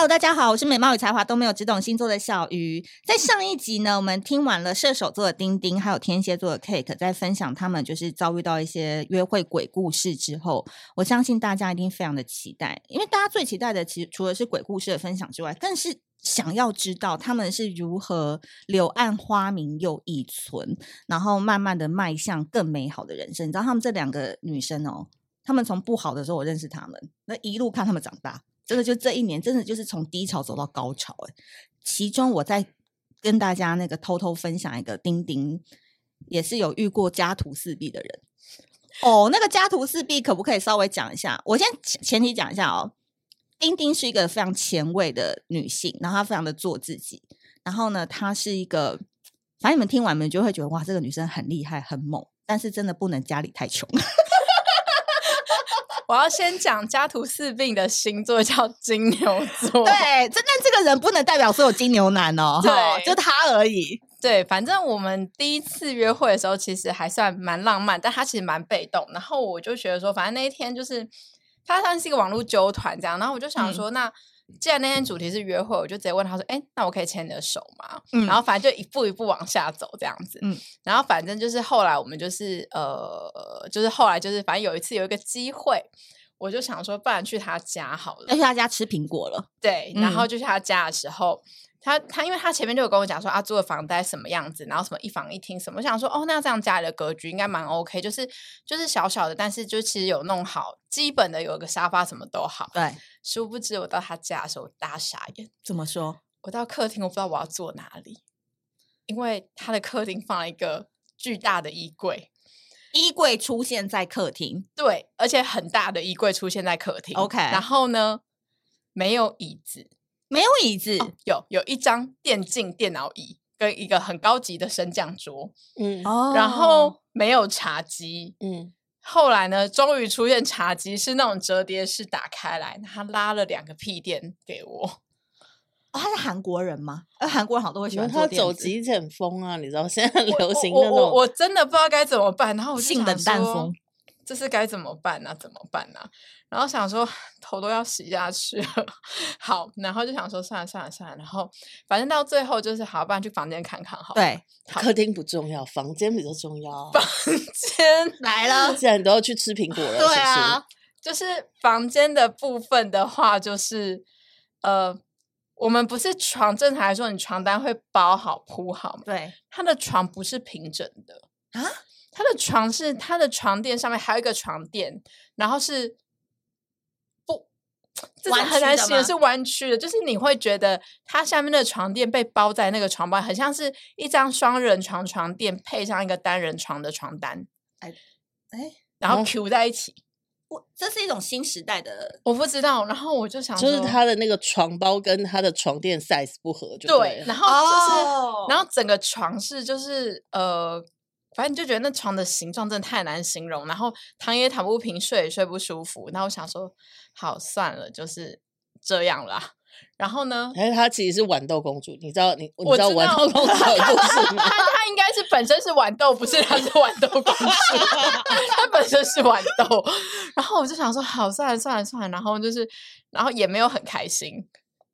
Hello，大家好，我是美貌与才华都没有，只懂星座的小鱼。在上一集呢，我们听完了射手座的丁丁，还有天蝎座的 Cake，在分享他们就是遭遇到一些约会鬼故事之后，我相信大家一定非常的期待，因为大家最期待的，其实除了是鬼故事的分享之外，更是想要知道他们是如何柳暗花明又一村，然后慢慢的迈向更美好的人生。你知道，他们这两个女生哦，他们从不好的时候我认识他们，那一路看他们长大。真的就这一年，真的就是从低潮走到高潮哎。其中我在跟大家那个偷偷分享一个丁丁，也是有遇过家徒四壁的人哦。那个家徒四壁可不可以稍微讲一下？我先前提讲一下哦。丁丁是一个非常前卫的女性，然后她非常的做自己。然后呢，她是一个，反正你们听完你们就会觉得哇，这个女生很厉害很猛，但是真的不能家里太穷。我要先讲家徒四壁的星座叫金牛座，对，真的这个人不能代表所有金牛男哦，对，就他而已。对，反正我们第一次约会的时候，其实还算蛮浪漫，但他其实蛮被动。然后我就觉得说，反正那一天就是他算是一个网络纠团这样，然后我就想说，嗯、那。既然那天主题是约会，我就直接问他说：“哎、欸，那我可以牵你的手吗？”嗯、然后反正就一步一步往下走这样子。嗯，然后反正就是后来我们就是呃，就是后来就是反正有一次有一个机会，我就想说，不然去他家好了。要去他家吃苹果了。对，然后就去他家的时候。嗯他他，因为他前面就有跟我讲说，啊，租的房子大概什么样子，然后什么一房一厅什么，我想说，哦，那这样家里的格局应该蛮 OK，就是就是小小的，但是就其实有弄好，基本的有个沙发什么都好。对，殊不知我到他家的时候大傻眼。怎么说？我到客厅，我不知道我要坐哪里，因为他的客厅放了一个巨大的衣柜，衣柜出现在客厅，对，而且很大的衣柜出现在客厅。OK，然后呢，没有椅子。没有椅子，哦、有有一张电竞电脑椅跟一个很高级的升降桌，嗯，然后没有茶几，嗯，后来呢，终于出现茶几，是那种折叠式打开来，他拉了两个屁垫给我。哦，他是韩国人吗？呃，韩国人好多会喜欢他走极简风啊，你知道现在很流行那种我我我，我真的不知道该怎么办，然后我性冷淡风。这是该怎么办呢、啊？怎么办呢、啊？然后想说头都要洗下去了，好，然后就想说算了算了算了，然后反正到最后就是好，不然去房间看看好。对，客厅不重要，房间比较重要。房间 来了，既然你都要去吃苹果了，对啊，是是就是房间的部分的话，就是呃，我们不是床，正常来说，你床单会包好铺好吗？对，他的床不是平整的啊。他的床是他的床垫上面还有一个床垫，然后是不，这是很难形容，是弯曲的，就是你会觉得它下面的床垫被包在那个床包，很像是一张双人床床垫配上一个单人床的床单，哎哎，然后 Q 在一起。我这是一种新时代的，我不知道。然后我就想，就是他的那个床包跟他的床垫 size 不合就对，对，然后就是，哦、然后整个床是就是呃。反正你就觉得那床的形状真的太难形容，然后躺也躺不平，睡也睡不舒服。那我想说，好算了，就是这样啦。然后呢？哎，她其实是豌豆公主，你知道你我知道豌豆公主的故事 吗？她她应该是本身是豌豆，不是她是豌豆公主，她本身是豌豆。然后我就想说，好算了算了算了，然后就是，然后也没有很开心。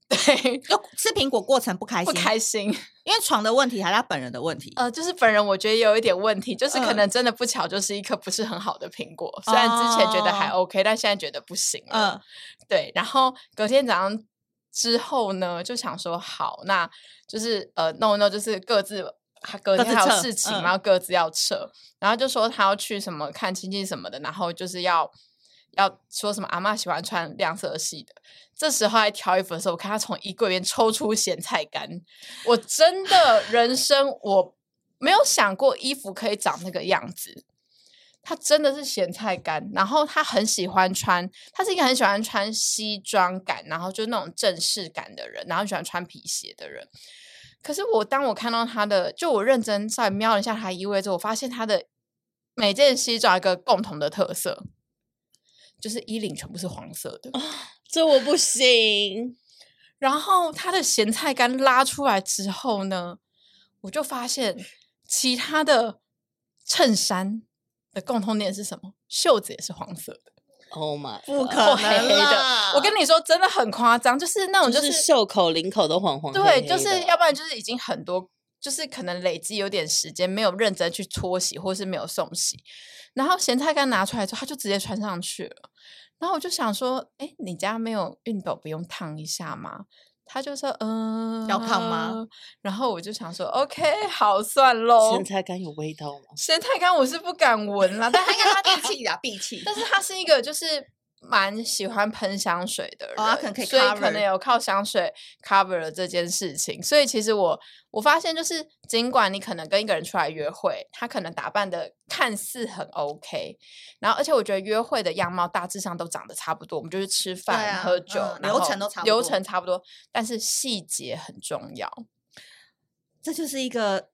对，就吃苹果过程不开心，不开心，因为床的问题还是他本人的问题。呃，就是本人我觉得也有一点问题，就是可能真的不巧，就是一颗不是很好的苹果。嗯、虽然之前觉得还 OK，、哦、但现在觉得不行了。嗯，对。然后隔天早上之后呢，就想说好，那就是呃，no no，就是各自隔天还有事情，然后各自要撤。嗯、然后就说他要去什么看亲戚什么的，然后就是要。要说什么？阿嬷喜欢穿亮色系的。这时候来挑衣服的时候，我看他从衣柜里面抽出咸菜干。我真的 人生我没有想过衣服可以长那个样子。他真的是咸菜干，然后他很喜欢穿，他是一个很喜欢穿西装感，然后就那种正式感的人，然后喜欢穿皮鞋的人。可是我当我看到他的，就我认真再瞄了一下他衣柜之后，我发现他的每件西装有一个共同的特色。就是衣领全部是黄色的，这我不行。然后他的咸菜干拉出来之后呢，我就发现其他的衬衫的共通点是什么？袖子也是黄色的。Oh my，不可能黑的。我跟你说，真的很夸张，就是那种就是袖口、领口都黄黄的。对，就是要不然就是已经很多，就是可能累积有点时间没有认真去搓洗，或是没有送洗，然后咸菜干拿出来之后，他就直接穿上去了。然后我就想说，哎，你家没有熨斗，不用烫一下吗？他就说，嗯、呃，要烫吗？然后我就想说，OK，好，算喽。咸菜干有味道吗？咸菜干我是不敢闻啦，但 他应该他闭气呀，闭气。但是它是一个就是。蛮喜欢喷香水的人，哦、可可所以可能有靠香水 cover 了这件事情。所以其实我我发现，就是尽管你可能跟一个人出来约会，他可能打扮的看似很 OK，然后而且我觉得约会的样貌大致上都长得差不多，我们就是吃饭、啊、喝酒、嗯，流程都差不多，流程差不多，但是细节很重要。这就是一个。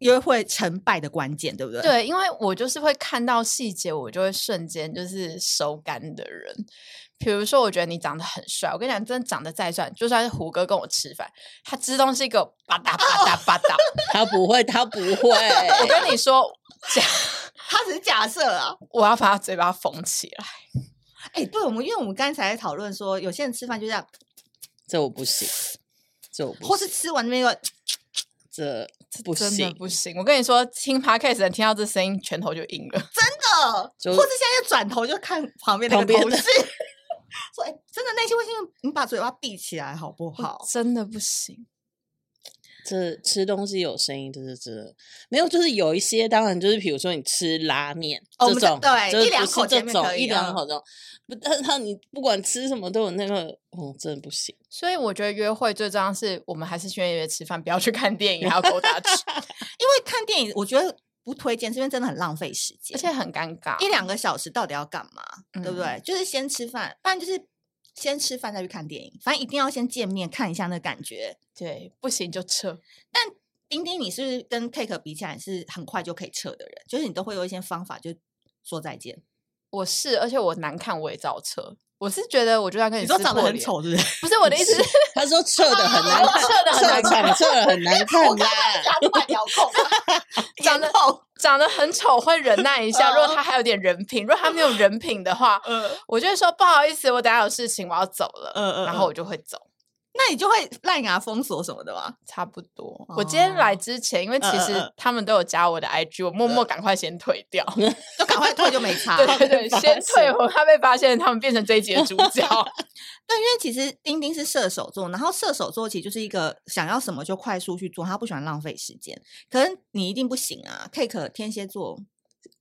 约会成败的关键，对不对？对，因为我就是会看到细节，我就会瞬间就是收干的人。比如说，我觉得你长得很帅，我跟你讲，真的长得再帅，就算是胡歌跟我吃饭，他吃东西给我吧嗒吧嗒吧嗒，他不会，他不会。我跟你说，假，他只是假设啊，我要把他嘴巴缝起来。哎、欸，对，我们因为我们刚才在讨论说，有些人吃饭就这样，这我不行，这我不行，或是吃完那个。这不行，真的不行！我跟你说，听 Podcast 人听到这声音，拳头就硬了，真的。或者现在转头就看旁边那个同事，说：“哎、欸，真的，内心会心，你把嘴巴闭起来好不好？”真的不行。这吃东西有声音，就是这没有，就是有一些，当然就是，比如说你吃拉面、哦、这种，对，就是、一两口这种，一两口这种。不，但是你不管吃什么都有那个，嗯，真的不行。所以我觉得约会最重要是我们还是先约约吃饭，不要去看电影，还要勾搭吃。因为看电影，我觉得不推荐，是因为真的很浪费时间，而且很尴尬。一两个小时到底要干嘛？嗯、对不对？就是先吃饭，不然就是先吃饭再去看电影。反正一定要先见面看一下那感觉。对，不行就撤。但丁丁，你是不是跟 Cake 比起来是很快就可以撤的人？就是你都会有一些方法，就说再见。我是，而且我难看我也照撤。我是觉得，我就要跟你说长得很丑，是不是？不是我的意思是，他说撤的很难 看，撤的很难看，撤的很难看。我刚刚讲的快遥 控，长得长得很丑会忍耐一下。如果他还有点人品，如果他没有人品的话，嗯，我就会说不好意思，我等下有事情，我要走了。嗯嗯，然后我就会走。那你就会烂牙封锁什么的吗？差不多。我今天来之前，因为其实他们都有加我的 IG，我默默赶快先退掉，就赶快退就没差。对对对，先退，我怕被发现他们变成这一集的主角。对，因为其实丁丁是射手座，然后射手座其实就是一个想要什么就快速去做，他不喜欢浪费时间。可是你一定不行啊，Cake 天蝎座。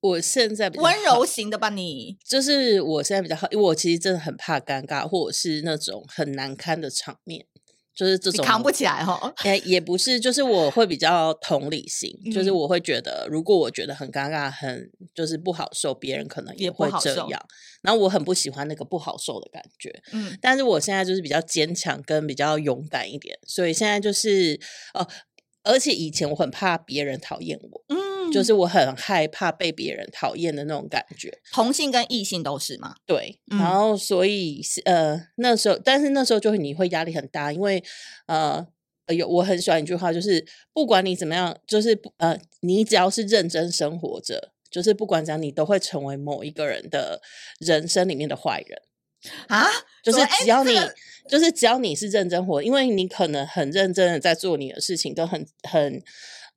我现在温柔型的吧，你就是我现在比较好，因为我其实真的很怕尴尬，或者是那种很难堪的场面，就是这种扛不起来哈。哎，也不是，就是我会比较同理心，嗯、就是我会觉得，如果我觉得很尴尬，很就是不好受，别人可能也会这样。然后我很不喜欢那个不好受的感觉，嗯。但是我现在就是比较坚强跟比较勇敢一点，所以现在就是哦，而且以前我很怕别人讨厌我，嗯。就是我很害怕被别人讨厌的那种感觉，同性跟异性都是吗？对，嗯、然后所以呃那时候，但是那时候就会你会压力很大，因为呃有我很喜欢一句话，就是不管你怎么样，就是呃你只要是认真生活着，就是不管怎样，你都会成为某一个人的人生里面的坏人啊！就是只要你，就是只要你是认真活，因为你可能很认真的在做你的事情，都很很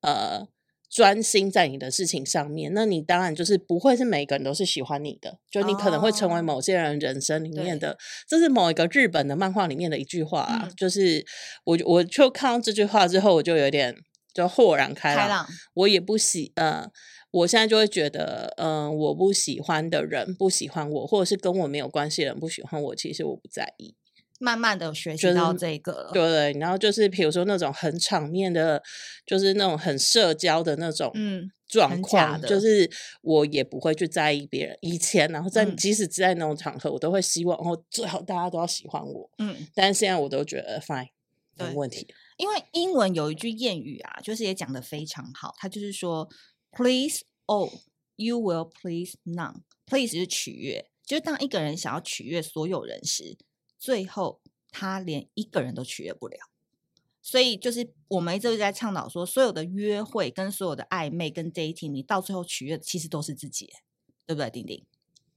呃。专心在你的事情上面，那你当然就是不会是每个人都是喜欢你的，就你可能会成为某些人人生里面的，哦、这是某一个日本的漫画里面的一句话啊，嗯、就是我我就看到这句话之后，我就有点就豁然开朗，开朗我也不喜呃，我现在就会觉得，嗯、呃，我不喜欢的人不喜欢我，或者是跟我没有关系的人不喜欢我，其实我不在意。慢慢的学习到这个了，就是，对对，然后就是比如说那种很场面的，就是那种很社交的那种嗯状况，就是我也不会去在意别人。以前然后在、嗯、即使在那种场合，我都会希望哦最好大家都要喜欢我，嗯，但是现在我都觉得 fine 没问题。因为英文有一句谚语啊，就是也讲的非常好，它就是说 please all you will please none。please 是取悦，就是当一个人想要取悦所有人时。最后，他连一个人都取悦不了，所以就是我们一直在倡导说，所有的约会跟所有的暧昧跟 dating，你到最后取悦的其实都是自己，对不对，丁丁？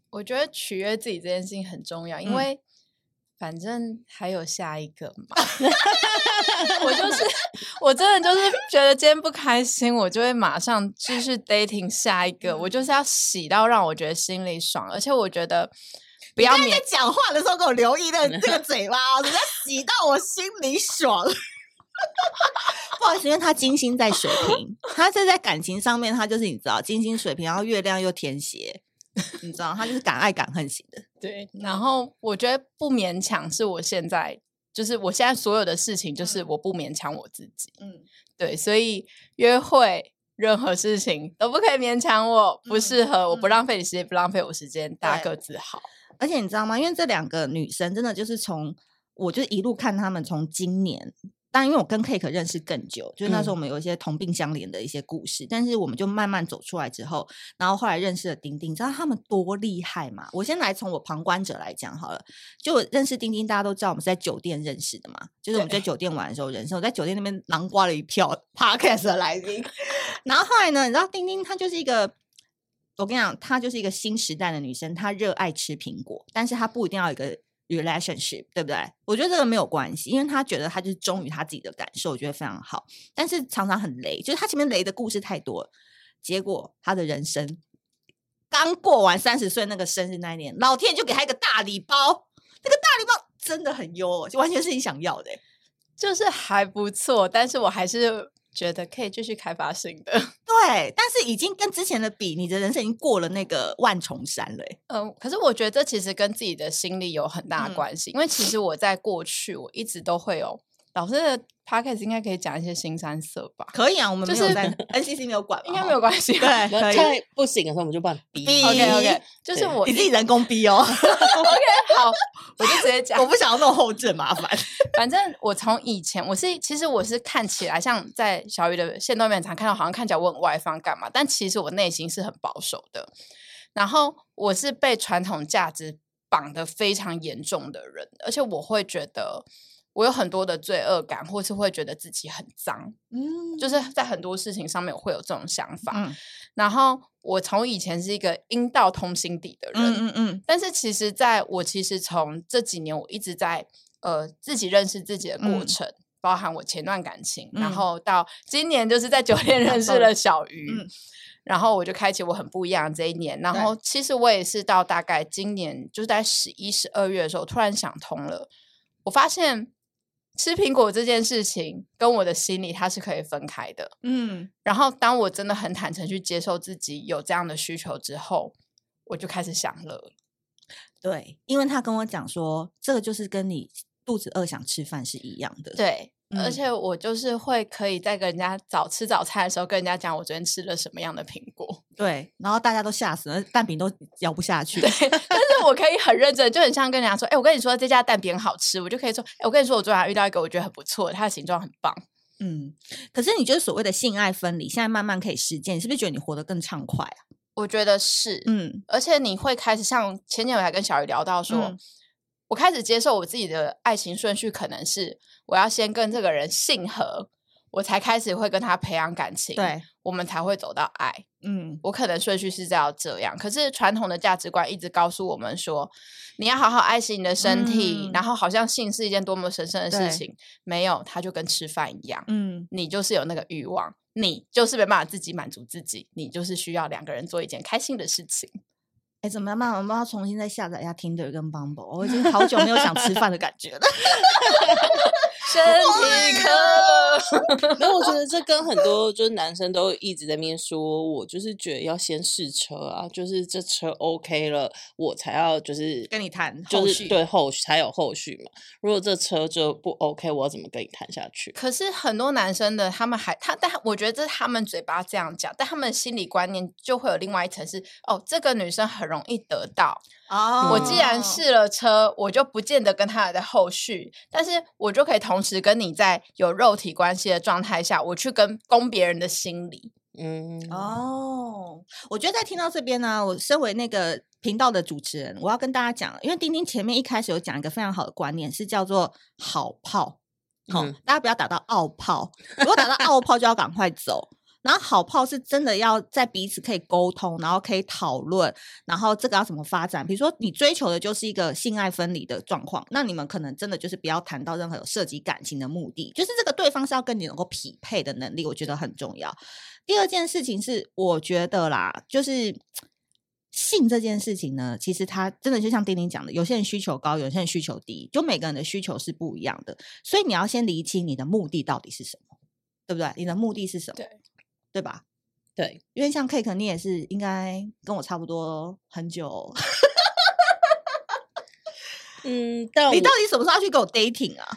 我觉得取悦自己这件事情很重要，因为反正还有下一个嘛。我就是，我真的就是觉得今天不开心，我就会马上继续 dating 下一个。我就是要洗到让我觉得心里爽，而且我觉得不要。你在讲话的时候给我留意的 这个嘴巴，人家洗到我心里爽。不好意思，因为他金星在水瓶，他是在感情上面，他就是你知道金星水瓶，然后月亮又天蝎，你知道他就是敢爱敢恨型的。对，然后我觉得不勉强是我现在，就是我现在所有的事情，就是我不勉强我自己。嗯，对，所以约会任何事情都不可以勉强我，不适合，我不浪费你时间，不浪费我时间，大家各自好。而且你知道吗？因为这两个女生真的就是从，我就一路看她们从今年。但因为我跟 Cake 认识更久，就是那时候我们有一些同病相怜的一些故事，嗯、但是我们就慢慢走出来之后，然后后来认识了丁丁，你知道他们多厉害吗？我先来从我旁观者来讲好了，就我认识丁丁，大家都知道我们是在酒店认识的嘛，就是我们在酒店玩的时候认识，我在酒店那边囊括了一票 Podcast 的来宾，然后后来呢，你知道丁丁她就是一个，我跟你讲，她就是一个新时代的女生，她热爱吃苹果，但是她不一定要有一个。relationship 对不对？我觉得这个没有关系，因为她觉得她就是忠于她自己的感受，我觉得非常好。但是常常很雷，就是她前面雷的故事太多了，结果她的人生刚过完三十岁那个生日那一年，老天就给她一个大礼包，那个大礼包真的很优，就完全是你想要的，就是还不错。但是我还是。觉得可以继续开发新的，对，但是已经跟之前的比，你的人生已经过了那个万重山了。嗯，可是我觉得这其实跟自己的心理有很大的关系，嗯、因为其实我在过去我一直都会有。老师的 podcast 应该可以讲一些新三色吧？可以啊，我们没有在 NCC 没有管，应该没有关系。对，可以。不行的时候我们就帮你逼。逼 OK OK，就是我你自己人工逼哦。OK，好，我就直接讲，我不想要弄后置麻烦。反正我从以前我是其实我是看起来像在小鱼的线动面常看到，好像看起来我很外放干嘛？但其实我内心是很保守的。然后我是被传统价值绑得非常严重的人，而且我会觉得。我有很多的罪恶感，或是会觉得自己很脏，嗯，就是在很多事情上面我会有这种想法。嗯、然后我从以前是一个阴道通心底的人，嗯嗯，嗯，但是其实在我其实从这几年我一直在呃自己认识自己的过程，嗯、包含我前段感情，嗯、然后到今年就是在酒店 认识了小鱼，嗯、然后我就开启我很不一样的这一年。然后其实我也是到大概今年就是在十一、十二月的时候，突然想通了，我发现。吃苹果这件事情跟我的心理它是可以分开的，嗯，然后当我真的很坦诚去接受自己有这样的需求之后，我就开始享乐了。对，因为他跟我讲说，这个就是跟你肚子饿想吃饭是一样的，对。而且我就是会可以在跟人家早吃早餐的时候跟人家讲我昨天吃了什么样的苹果，对，然后大家都吓死了，蛋饼都咬不下去。对，但是我可以很认真，就很像跟人家说，哎、欸，我跟你说这家蛋饼好吃，我就可以说，哎、欸，我跟你说我昨晚遇到一个我觉得很不错，它的形状很棒。嗯，可是你觉得所谓的性爱分离，现在慢慢可以实践，你是不是觉得你活得更畅快啊？我觉得是，嗯，而且你会开始像前年我还跟小鱼聊到说。嗯我开始接受我自己的爱情顺序，可能是我要先跟这个人性合，我才开始会跟他培养感情，对，我们才会走到爱。嗯，我可能顺序是要这样，可是传统的价值观一直告诉我们说，你要好好爱惜你的身体，嗯、然后好像性是一件多么神圣的事情，没有，它就跟吃饭一样，嗯，你就是有那个欲望，你就是没办法自己满足自己，你就是需要两个人做一件开心的事情。哎，怎么办？我们要重新再下载一下 Tinder 跟 Bumble。我已经好久没有想吃饭的感觉了。身体课，没有，我觉得这跟很多就是男生都一直在面说，我就是觉得要先试车啊，就是这车 OK 了，我才要就是跟你谈，就是对后续才有后续嘛。如果这车就不 OK，我要怎么跟你谈下去？可是很多男生的他们还他，但我觉得这是他们嘴巴这样讲，但他们心理观念就会有另外一层是哦，这个女生很容易得到。哦，oh, 我既然试了车，我就不见得跟他的后续，但是我就可以同时跟你在有肉体关系的状态下，我去跟攻别人的心理。嗯，哦，oh, 我觉得在听到这边呢，我身为那个频道的主持人，我要跟大家讲，因为丁丁前面一开始有讲一个非常好的观念，是叫做好炮，好、嗯，大家不要打到奥炮，如果打到奥炮就要赶快走。然后好炮是真的要在彼此可以沟通，然后可以讨论，然后这个要怎么发展？比如说你追求的就是一个性爱分离的状况，那你们可能真的就是不要谈到任何有涉及感情的目的，就是这个对方是要跟你能够匹配的能力，我觉得很重要。第二件事情是，我觉得啦，就是性这件事情呢，其实它真的就像丁丁讲的，有些人需求高，有些人需求低，就每个人的需求是不一样的，所以你要先厘清你的目的到底是什么，对不对？你的目的是什么？对吧？对，因为像 Cake，你也是应该跟我差不多很久。嗯，但你到底什么时候要去给我 dating 啊？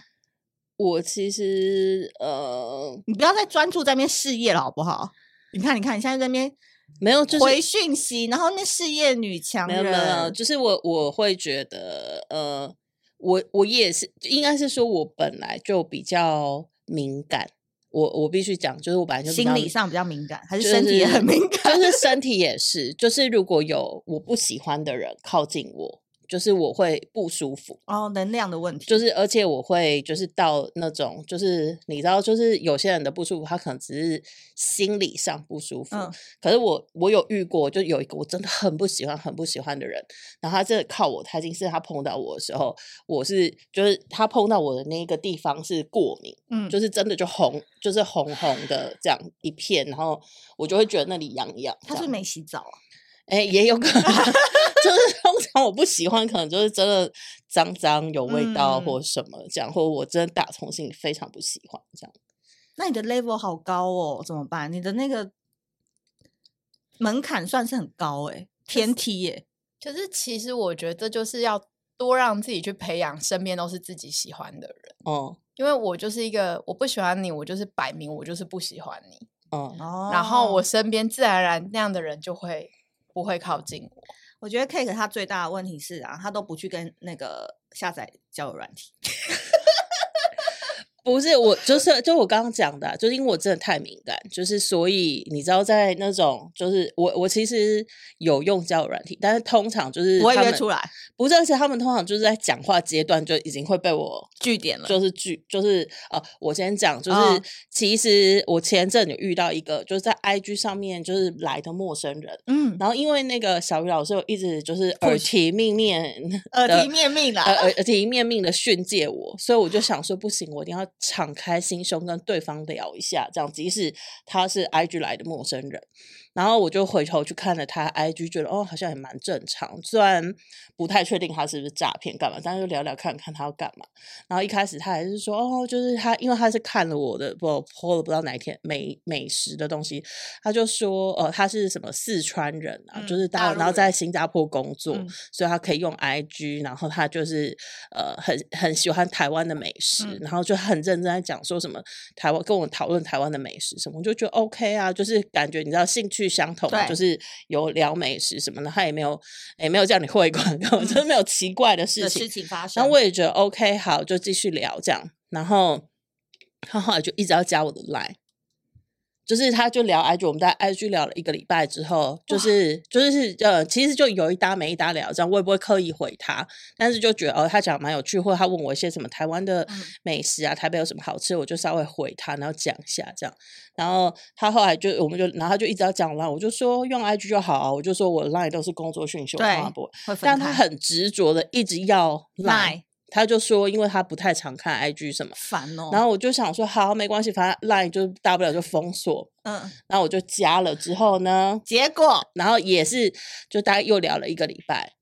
我其实呃，你不要再专注在那边事业了，好不好？你看，你看，你现在在那边没有回讯息，然后那事业女强人，没有，没有，就是我我会觉得，呃，我我也是，应该是说我本来就比较敏感。我我必须讲，就是我本来就心理上比较敏感，还是身体也很敏感？就是身体也是，就是如果有我不喜欢的人靠近我。就是我会不舒服哦，能量的问题。就是而且我会就是到那种就是你知道，就是有些人的不舒服，他可能只是心理上不舒服。嗯，可是我我有遇过，就有一个我真的很不喜欢很不喜欢的人，然后他真的靠我太近，是他碰到我的时候，我是就是他碰到我的那个地方是过敏，嗯，就是真的就红，就是红红的这样一片，然后我就会觉得那里痒痒。他是没洗澡啊？哎，也有可能，就是通常我不喜欢，可能就是真的脏脏有味道或什么这样，嗯、或者我真的打从心里非常不喜欢这样。那你的 level 好高哦，怎么办？你的那个门槛算是很高哎，天梯耶。可是其实我觉得就是要多让自己去培养身边都是自己喜欢的人哦，因为我就是一个我不喜欢你，我就是摆明我就是不喜欢你哦，然后我身边自然而然那样的人就会。不会靠近我。我觉得 Cake 他最大的问题是啊，他都不去跟那个下载交友软体。不是我，就是就我刚刚讲的，就是因为我真的太敏感，就是所以你知道，在那种就是我我其实有用交友软体，但是通常就是不会约出来，不是，而且他们通常就是在讲话阶段就已经会被我据点了，就是据就是呃，我先讲，就是、哦、其实我前阵有遇到一个就是在 IG 上面就是来的陌生人，嗯，然后因为那个小鱼老师有一直就是耳提面面，耳提面命的耳耳提面命的训诫我，所以我就想说不行，我一定要。敞开心胸跟对方聊一下，这样即使他是 IG 来的陌生人。然后我就回头去看了他 IG，觉得哦，好像也蛮正常。虽然不太确定他是不是诈骗干嘛，但是就聊聊看看他要干嘛。然后一开始他还是说哦，就是他，因为他是看了我的不 po 了不知道哪一天美美食的东西，他就说呃他是什么四川人啊，嗯、就是大然后在新加坡工作，嗯、所以他可以用 IG。然后他就是呃很很喜欢台湾的美食，嗯、然后就很认真在讲说什么台湾跟我讨论台湾的美食什么，我就觉得 OK 啊，就是感觉你知道兴趣。相同，就是有聊美食什么的，他也没有，也没有叫你汇款，根本就是没有奇怪的事情，事情发生。那我也觉得 OK，好，就继续聊这样。然后他后来就一直要加我的 Line，就是他就聊 IG，我们在 IG 聊了一个礼拜之后，就是就是呃，其实就有一搭没一搭聊，这样我也不会刻意回他，但是就觉得哦，他讲蛮有趣，或者他问我一些什么台湾的美食啊，嗯、台北有什么好吃，我就稍微回他，然后讲一下这样。然后他后来就，我们就，然后他就一直要讲 Line，我就说用 IG 就好啊，我就说我 Line 都是工作讯息，我发不，但他很执着的一直要 Line，他就说因为他不太常看 IG 什么，烦哦。然后我就想说好，没关系，反正 Line 就大不了就封锁，嗯。然后我就加了之后呢，结果，然后也是就大概又聊了一个礼拜，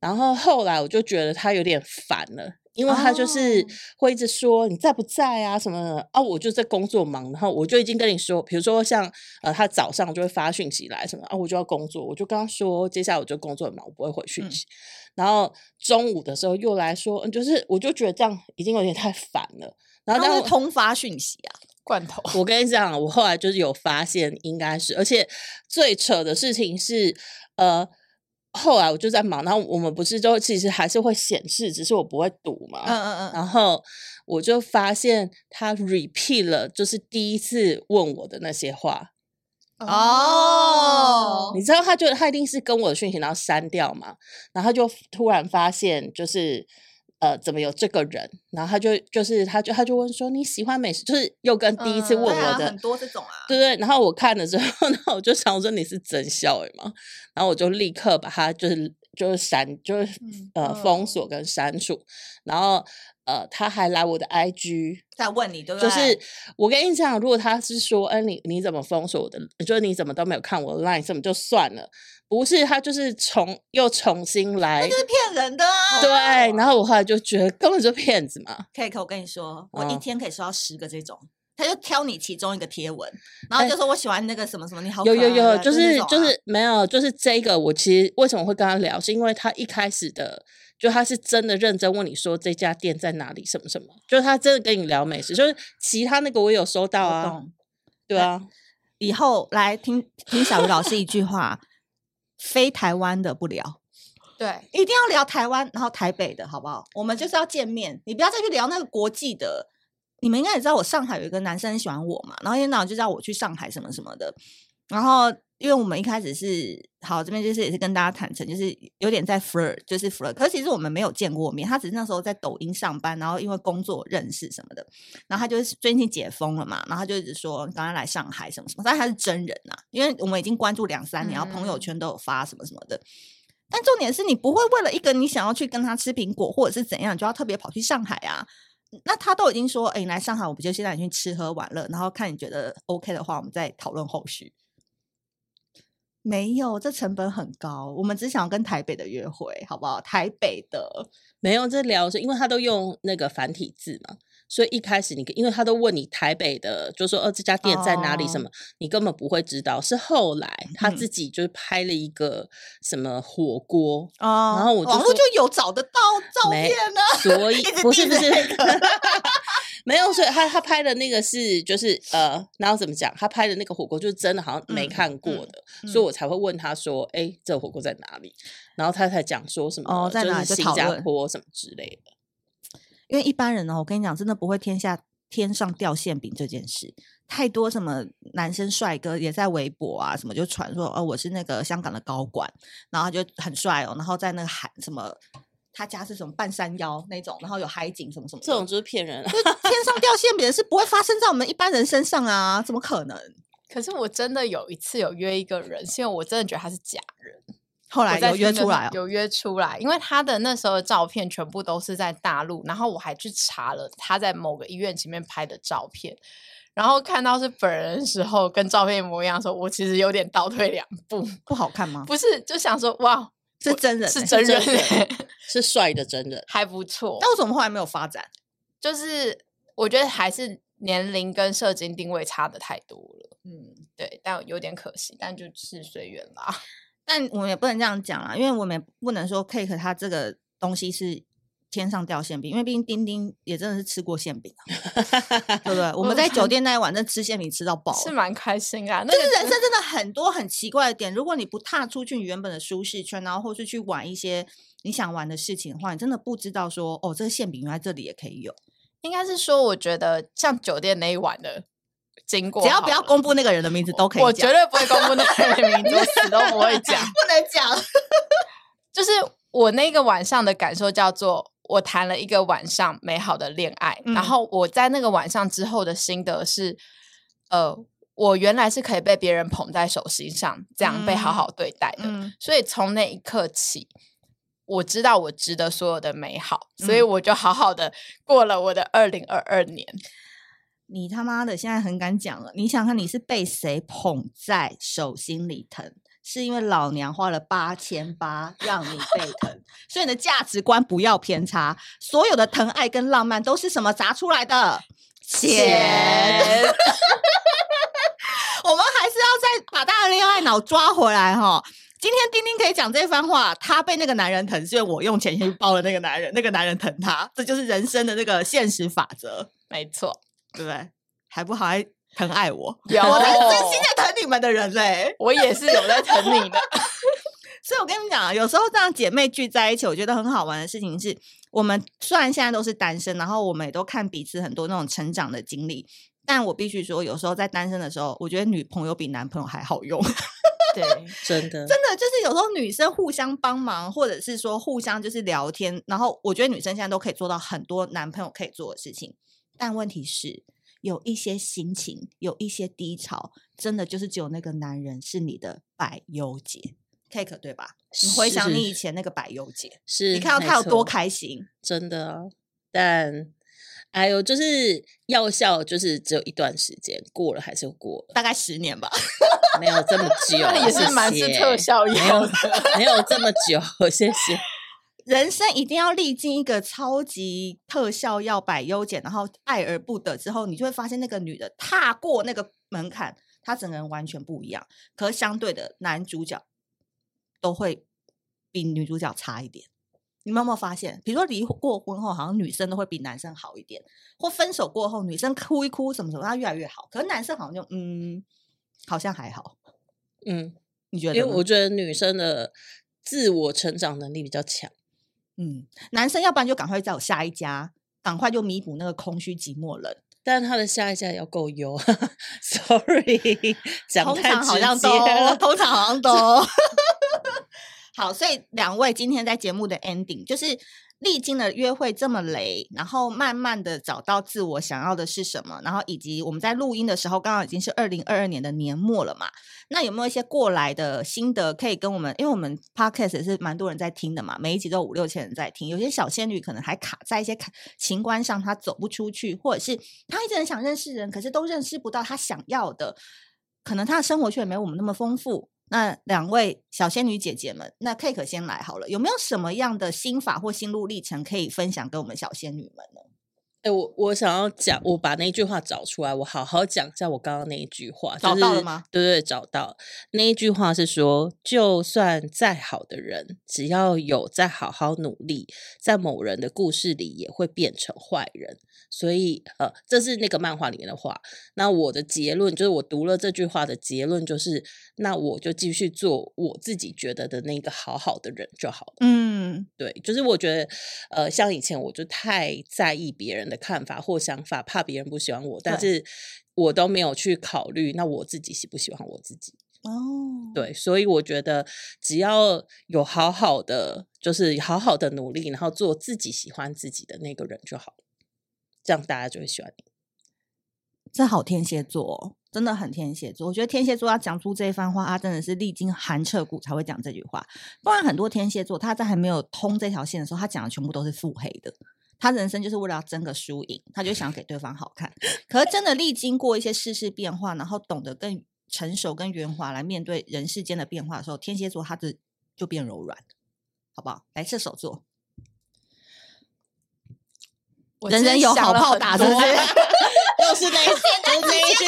然后后来我就觉得他有点烦了。因为他就是会一直说你在不在啊什么的啊，我就在工作忙，然后我就已经跟你说，比如说像呃，他早上就会发讯息来什么啊，我就要工作，我就跟他说，接下来我就工作忙，我不会回讯息。嗯、然后中午的时候又来说，就是我就觉得这样已经有点太烦了。然后他是通发讯息啊，罐头。我跟你讲，我后来就是有发现，应该是，而且最扯的事情是，呃。后来我就在忙，然后我们不是就其实还是会显示，只是我不会读嘛。嗯嗯嗯。然后我就发现他 repeat 了，就是第一次问我的那些话。哦。你知道他就他一定是跟我的讯息，然后删掉嘛。然后就突然发现，就是呃，怎么有这个人？然后他就就是他就他就问说你喜欢美食，就是又跟第一次问我的、嗯啊、很多这种啊，对对。然后我看了之后，那我就想我说你是真笑诶嘛，然后我就立刻把他就是就是删就是呃封锁跟删除，然后呃他还来我的 IG 在问你对不对？就是我跟你讲，如果他是说，哎、呃、你你怎么封锁我的？就是你怎么都没有看我的 line，怎么就算了？不是他，就是重又重新来，那就是骗人的啊！对，然后我后来就觉得根本就骗子嘛。Cake，我跟你说，我一天可以收到十个这种，嗯、他就挑你其中一个贴文，然后就说我喜欢那个什么什么，你好、啊、有有有，就是就是、啊、就是没有，就是这个我其实为什么会跟他聊，是因为他一开始的就他是真的认真问你说这家店在哪里，什么什么，就是他真的跟你聊美食，就是其他那个我有收到啊，对啊，以后来听听小鱼老师一句话。非台湾的不聊，对，一定要聊台湾，然后台北的好不好？我们就是要见面，你不要再去聊那个国际的。你们应该也知道，我上海有一个男生很喜欢我嘛，然后一天到晚就叫我去上海什么什么的，然后。因为我们一开始是好，这边就是也是跟大家坦诚，就是有点在 flirt，就是 flirt。可是其实我们没有见过面，他只是那时候在抖音上班，然后因为工作认识什么的。然后他就是最近解封了嘛，然后他就一直说刚刚来上海什么什么，但他是真人呐、啊，因为我们已经关注两三年，然后朋友圈都有发什么什么的。嗯、但重点是你不会为了一个你想要去跟他吃苹果或者是怎样，就要特别跑去上海啊？那他都已经说，哎，你来上海，我不就先带你去吃喝玩乐，然后看你觉得 OK 的话，我们再讨论后续。没有，这成本很高。我们只想跟台北的约会，好不好？台北的没有这聊，是因为他都用那个繁体字嘛，所以一开始你因为他都问你台北的，就说哦这家店在哪里？什么、哦、你根本不会知道。是后来他自己就是拍了一个什么火锅哦，然后我就说网络就有找得到照片呢，所以不是不是。没有，所以他他拍的那个是就是呃，然后怎么讲？他拍的那个火锅就是真的好像没看过的，嗯嗯、所以我才会问他说：“哎、欸，这火锅在哪里？”然后他才讲说什么哦，在哪里？就是新加坡什么之类的。因为一般人呢，我跟你讲，真的不会天下天上掉馅饼这件事。太多什么男生帅哥也在微博啊什么就传说哦，我是那个香港的高管，然后就很帅哦，然后在那个喊什么。他家是什么半山腰那种，然后有海景什么什么，这种就是骗人。就天上掉馅饼的事不会发生在我们一般人身上啊，怎么可能？可是我真的有一次有约一个人，是因为我真的觉得他是假人。后来有约出来、哦，有约出来，因为他的那时候的照片全部都是在大陆，然后我还去查了他在某个医院前面拍的照片，然后看到是本人的时候跟照片一模一样的时候，我其实有点倒退两步。不好看吗？不是，就想说哇。是真人，是真人，是帅的真人，还不错。但为什么后来没有发展？就是我觉得还是年龄跟射精定位差的太多了。嗯，对，但有点可惜，但就是随缘啦。但我们也不能这样讲啦，因为我们也不能说 Cake 它这个东西是。天上掉馅饼，因为毕竟丁丁也真的是吃过馅饼啊，对不对？我们在酒店那一晚，真吃馅饼吃到饱，是蛮开心啊。就是人生真的很多很奇怪的点，如果你不踏出去你原本的舒适圈，然后或是去玩一些你想玩的事情的话，你真的不知道说哦，这个馅饼原来这里也可以有。应该是说，我觉得像酒店那一晚的经过，只要不要公布那个人的名字都可以讲，我绝对不会公布那个人的名字，我死都不会讲，不能讲。就是我那个晚上的感受叫做。我谈了一个晚上美好的恋爱，嗯、然后我在那个晚上之后的心得是，呃，我原来是可以被别人捧在手心上，这样被好好对待的。嗯、所以从那一刻起，我知道我值得所有的美好，所以我就好好的过了我的二零二二年。你他妈的现在很敢讲了，你想看你是被谁捧在手心里疼？是因为老娘花了八千八让你被疼，所以你的价值观不要偏差。所有的疼爱跟浪漫都是什么砸出来的？钱。我们还是要再把大家的恋爱脑抓回来哈。今天丁丁可以讲这番话，他被那个男人疼，是因为我用钱去包了那个男人，那个男人疼他，这就是人生的那个现实法则。没错，对不对？还不好还。疼爱我，有我才是真心在疼你们的人嘞！我也是有在疼你的，所以我跟你们讲啊，有时候这样姐妹聚在一起，我觉得很好玩的事情是，我们虽然现在都是单身，然后我们也都看彼此很多那种成长的经历，但我必须说，有时候在单身的时候，我觉得女朋友比男朋友还好用。对，真的，真的就是有时候女生互相帮忙，或者是说互相就是聊天，然后我觉得女生现在都可以做到很多男朋友可以做的事情，但问题是有一些心情，有一些低潮，真的就是只有那个男人是你的百忧解。Cake 对吧？你回想你以前那个百忧解，是你看到他有多开心，真的啊！但哎呦，就是药效，就是只有一段时间过了，还是过了，大概十年吧，没有这么 久，也是蛮是特效药，没有没有这么久，谢谢。人生一定要历经一个超级特效药百优解，然后爱而不得之后，你就会发现那个女的踏过那个门槛，她整个人完全不一样。可是相对的，男主角。都会比女主角差一点，你们有没有发现？比如说离过婚后，好像女生都会比男生好一点，或分手过后，女生哭一哭什么什么，她越来越好。可是男生好像就嗯，好像还好。嗯，你觉得？因为我觉得女生的自我成长能力比较强。嗯，男生要不然就赶快找下一家，赶快就弥补那个空虚寂寞冷。但他的下一家要够优，sorry，通常好像都，通常好像都。好，所以两位今天在节目的 ending 就是。历经了约会这么雷，然后慢慢的找到自我想要的是什么，然后以及我们在录音的时候，刚刚已经是二零二二年的年末了嘛？那有没有一些过来的心得可以跟我们？因为我们 podcast 也是蛮多人在听的嘛，每一集都五六千人在听。有些小仙女可能还卡在一些情关上，她走不出去，或者是她一直很想认识人，可是都认识不到她想要的，可能她的生活却没有我们那么丰富。那两位小仙女姐姐们，那 Cake 先来好了，有没有什么样的心法或心路历程可以分享给我们小仙女们呢？哎、欸，我我想要讲，我把那句话找出来，我好好讲一下我刚刚那一句话。找到了吗？对，对对，找到。那一句话是说，就算再好的人，只要有再好好努力，在某人的故事里也会变成坏人。所以，呃，这是那个漫画里面的话。那我的结论就是，我读了这句话的结论就是，那我就继续做我自己觉得的那个好好的人就好了。嗯，对，就是我觉得，呃，像以前我就太在意别人的看法或想法，怕别人不喜欢我，但是我都没有去考虑，那我自己喜不喜欢我自己。哦，对，所以我觉得只要有好好的，就是好好的努力，然后做自己喜欢自己的那个人就好了。这样大家就会喜欢你。这好天蝎座哦，真的很天蝎座。我觉得天蝎座要讲出这一番话，他真的是历经寒彻骨才会讲这句话。不然很多天蝎座他在还没有通这条线的时候，他讲的全部都是腹黑的。他人生就是为了要争个输赢，他就想给对方好看。可是真的历经过一些世事变化，然后懂得更成熟、跟圆滑来面对人世间的变化的时候，天蝎座他的就变柔软，好不好？来射手座。人人有好炮打，是不是？又是那一句，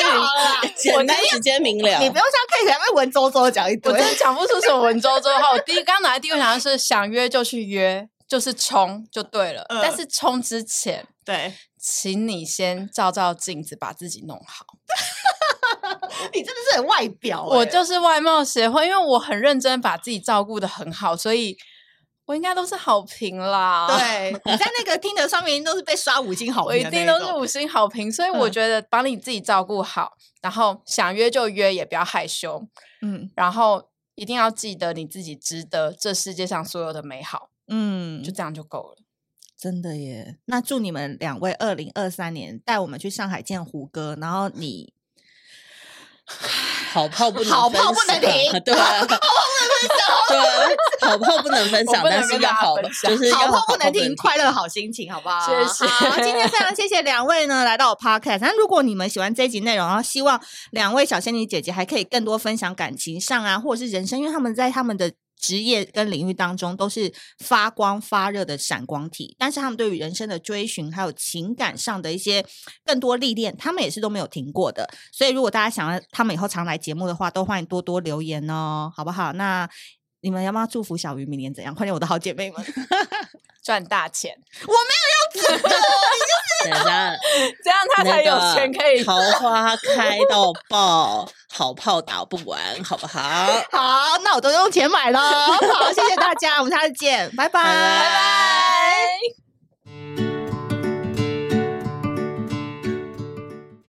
简单直接明了。你不用像 K 姐那文绉绉讲一堆，我真的讲不出什么文绉绉话。我第一刚拿来第一个想的是想约就去约，就是冲就对了。但是冲之前，对，请你先照照镜子，把自己弄好。你真的是很外表，我就是外貌协会，因为我很认真把自己照顾的很好，所以。我应该都是好评啦，对，你在那个听的上面都是被刷五星好评，我一定都是五星好评，所以我觉得把你自己照顾好，嗯，然后想约就约，也不要害羞，嗯，然后一定要记得你自己值得这世界上所有的美好，嗯，就这样就够了，真的耶。那祝你们两位二零二三年带我们去上海见胡歌，然后你。好炮不能好炮不能停，对 好炮不能分享，但是要好，就是好炮不能停，快乐好心情，好不好？谢谢。好，今天非常谢谢两位呢，来到我 podcast。那如果你们喜欢这一集内容，然后希望两位小仙女姐姐还可以更多分享感情上啊，或者是人生，因为他们在他们的。职业跟领域当中都是发光发热的闪光体，但是他们对于人生的追寻，还有情感上的一些更多历练，他们也是都没有停过的。所以，如果大家想要他们以后常来节目的话，都欢迎多多留言哦，好不好？那你们要不要祝福小鱼明年怎样？快点，我的好姐妹们 赚大钱！我没有要祝福，你就是 等下这样他才有钱可以桃花开到爆。好炮打不完，好不好？好，那我都用钱买了。好，谢谢大家，我们下次见，拜拜。拜拜。